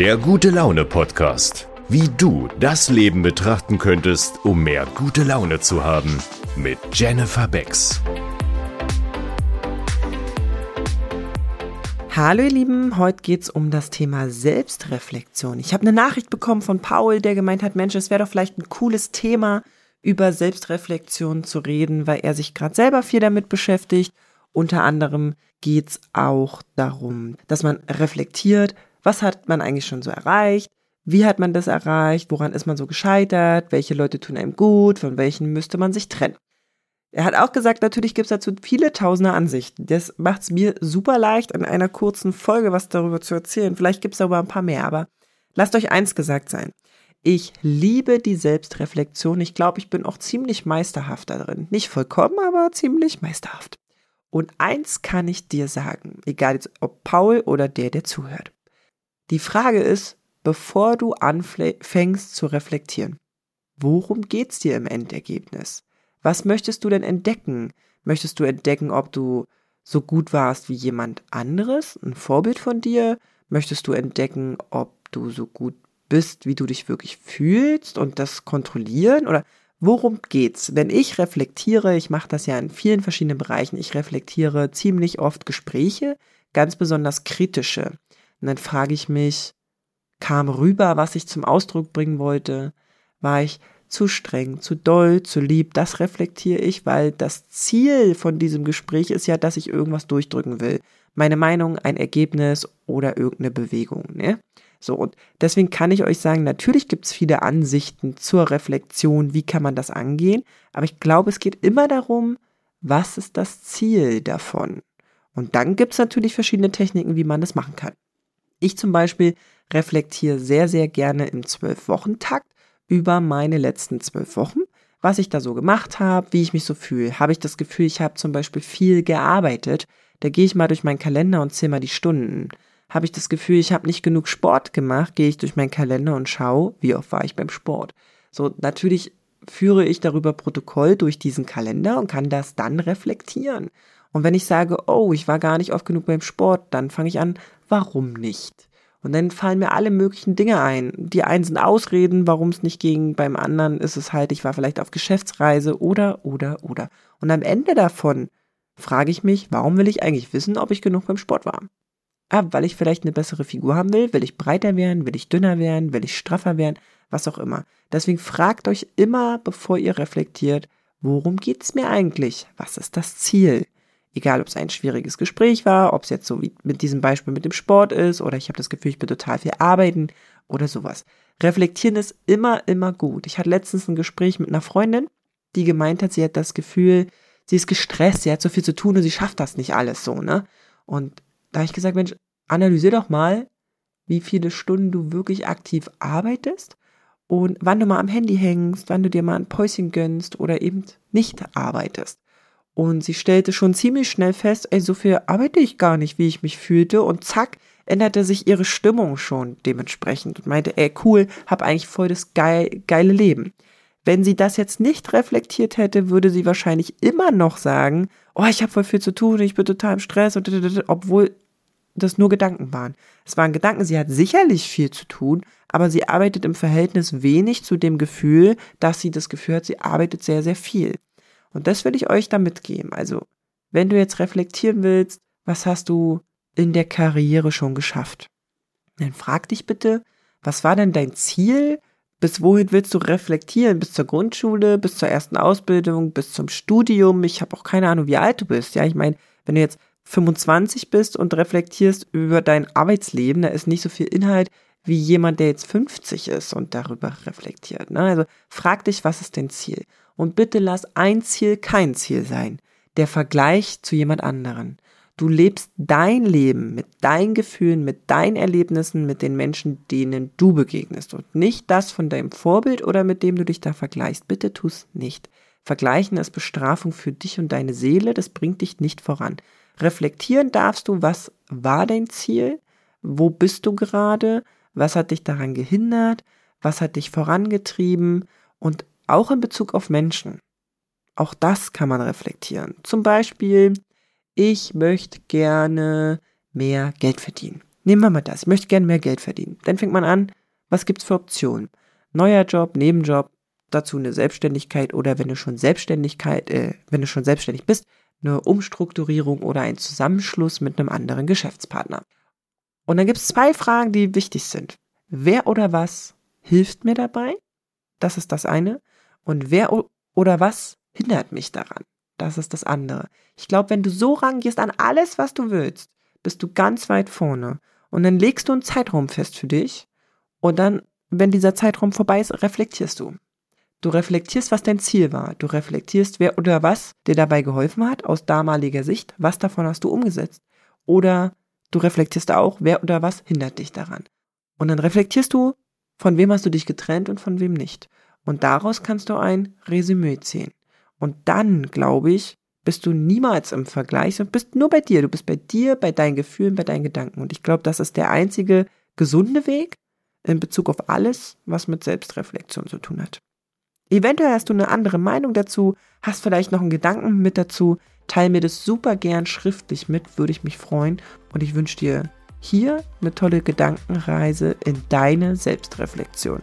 Der gute Laune Podcast. Wie du das Leben betrachten könntest, um mehr gute Laune zu haben. Mit Jennifer Becks. Hallo ihr Lieben, heute geht's um das Thema Selbstreflexion. Ich habe eine Nachricht bekommen von Paul, der gemeint hat, Mensch, es wäre doch vielleicht ein cooles Thema, über Selbstreflexion zu reden, weil er sich gerade selber viel damit beschäftigt. Unter anderem geht's auch darum, dass man reflektiert, was hat man eigentlich schon so erreicht, wie hat man das erreicht, woran ist man so gescheitert, welche Leute tun einem gut, von welchen müsste man sich trennen. Er hat auch gesagt, natürlich gibt's dazu viele tausende Ansichten. Das macht's mir super leicht, in einer kurzen Folge was darüber zu erzählen. Vielleicht gibt's aber ein paar mehr, aber lasst euch eins gesagt sein. Ich liebe die Selbstreflexion. Ich glaube, ich bin auch ziemlich meisterhaft darin. Nicht vollkommen, aber ziemlich meisterhaft. Und eins kann ich dir sagen, egal ob Paul oder der, der zuhört. Die Frage ist, bevor du anfängst zu reflektieren, worum geht's dir im Endergebnis? Was möchtest du denn entdecken? Möchtest du entdecken, ob du so gut warst wie jemand anderes, ein Vorbild von dir? Möchtest du entdecken, ob du so gut bist, wie du dich wirklich fühlst und das kontrollieren? Oder worum geht's? Wenn ich reflektiere, ich mache das ja in vielen verschiedenen Bereichen, ich reflektiere ziemlich oft Gespräche, ganz besonders kritische. Und dann frage ich mich, kam rüber, was ich zum Ausdruck bringen wollte? War ich zu streng, zu doll, zu lieb? Das reflektiere ich, weil das Ziel von diesem Gespräch ist ja, dass ich irgendwas durchdrücken will. Meine Meinung, ein Ergebnis oder irgendeine Bewegung. Ne? So, und deswegen kann ich euch sagen, natürlich gibt es viele Ansichten zur Reflexion, wie kann man das angehen, aber ich glaube, es geht immer darum, was ist das Ziel davon? Und dann gibt es natürlich verschiedene Techniken, wie man das machen kann. Ich zum Beispiel reflektiere sehr, sehr gerne im Zwölf-Wochen-Takt über meine letzten zwölf Wochen, was ich da so gemacht habe, wie ich mich so fühle. Habe ich das Gefühl, ich habe zum Beispiel viel gearbeitet, da gehe ich mal durch meinen Kalender und zähle mal die Stunden habe ich das Gefühl, ich habe nicht genug Sport gemacht, gehe ich durch meinen Kalender und schaue, wie oft war ich beim Sport. So, natürlich führe ich darüber Protokoll durch diesen Kalender und kann das dann reflektieren. Und wenn ich sage, oh, ich war gar nicht oft genug beim Sport, dann fange ich an, warum nicht? Und dann fallen mir alle möglichen Dinge ein. Die einen sind Ausreden, warum es nicht ging. Beim anderen ist es halt, ich war vielleicht auf Geschäftsreise oder, oder, oder. Und am Ende davon frage ich mich, warum will ich eigentlich wissen, ob ich genug beim Sport war? Ah, weil ich vielleicht eine bessere Figur haben will, will ich breiter werden, will ich dünner werden, will ich straffer werden, was auch immer. Deswegen fragt euch immer, bevor ihr reflektiert, worum geht's mir eigentlich? Was ist das Ziel? Egal, ob es ein schwieriges Gespräch war, ob es jetzt so wie mit diesem Beispiel mit dem Sport ist oder ich habe das Gefühl, ich bin total viel arbeiten oder sowas. Reflektieren ist immer, immer gut. Ich hatte letztens ein Gespräch mit einer Freundin, die gemeint hat, sie hat das Gefühl, sie ist gestresst, sie hat so viel zu tun und sie schafft das nicht alles so, ne? Und da habe ich gesagt, Mensch, analysier doch mal, wie viele Stunden du wirklich aktiv arbeitest und wann du mal am Handy hängst, wann du dir mal ein Päuschen gönnst oder eben nicht arbeitest. Und sie stellte schon ziemlich schnell fest, ey, so viel arbeite ich gar nicht, wie ich mich fühlte. Und zack, änderte sich ihre Stimmung schon dementsprechend und meinte, ey, cool, hab eigentlich voll das geil, geile Leben. Wenn sie das jetzt nicht reflektiert hätte, würde sie wahrscheinlich immer noch sagen, oh, ich habe voll viel zu tun, ich bin total im Stress, und obwohl das nur Gedanken waren. Es waren Gedanken, sie hat sicherlich viel zu tun, aber sie arbeitet im Verhältnis wenig zu dem Gefühl, dass sie das Gefühl hat, sie arbeitet sehr, sehr viel. Und das will ich euch da mitgeben. Also, wenn du jetzt reflektieren willst, was hast du in der Karriere schon geschafft? Dann frag dich bitte, was war denn dein Ziel? Bis wohin willst du reflektieren? Bis zur Grundschule, bis zur ersten Ausbildung, bis zum Studium? Ich habe auch keine Ahnung, wie alt du bist. Ja, ich meine, wenn du jetzt 25 bist und reflektierst über dein Arbeitsleben, da ist nicht so viel Inhalt wie jemand, der jetzt 50 ist und darüber reflektiert. Ne? Also frag dich, was ist dein Ziel? Und bitte lass ein Ziel kein Ziel sein. Der Vergleich zu jemand anderen. Du lebst dein Leben mit deinen Gefühlen, mit deinen Erlebnissen, mit den Menschen, denen du begegnest und nicht das von deinem Vorbild oder mit dem du dich da vergleichst. Bitte tu's nicht. Vergleichen ist Bestrafung für dich und deine Seele, das bringt dich nicht voran. Reflektieren darfst du, was war dein Ziel? Wo bist du gerade? Was hat dich daran gehindert? Was hat dich vorangetrieben? Und auch in Bezug auf Menschen. Auch das kann man reflektieren. Zum Beispiel, ich möchte gerne mehr Geld verdienen. Nehmen wir mal das. Ich möchte gerne mehr Geld verdienen. Dann fängt man an, was gibt's für Optionen? Neuer Job, Nebenjob, dazu eine Selbstständigkeit oder wenn du schon Selbstständigkeit, äh, wenn du schon selbstständig bist, eine Umstrukturierung oder ein Zusammenschluss mit einem anderen Geschäftspartner. Und dann gibt es zwei Fragen, die wichtig sind. Wer oder was hilft mir dabei? Das ist das eine. Und wer oder was hindert mich daran? Das ist das andere. Ich glaube, wenn du so rangehst an alles, was du willst, bist du ganz weit vorne. Und dann legst du einen Zeitraum fest für dich. Und dann, wenn dieser Zeitraum vorbei ist, reflektierst du. Du reflektierst, was dein Ziel war. Du reflektierst, wer oder was dir dabei geholfen hat, aus damaliger Sicht. Was davon hast du umgesetzt? Oder du reflektierst auch, wer oder was hindert dich daran. Und dann reflektierst du, von wem hast du dich getrennt und von wem nicht. Und daraus kannst du ein Resümee ziehen. Und dann, glaube ich, bist du niemals im Vergleich und bist nur bei dir. Du bist bei dir, bei deinen Gefühlen, bei deinen Gedanken. Und ich glaube, das ist der einzige gesunde Weg in Bezug auf alles, was mit Selbstreflexion zu tun hat. Eventuell hast du eine andere Meinung dazu, hast vielleicht noch einen Gedanken mit dazu. Teil mir das super gern schriftlich mit, würde ich mich freuen. Und ich wünsche dir hier eine tolle Gedankenreise in deine Selbstreflexion.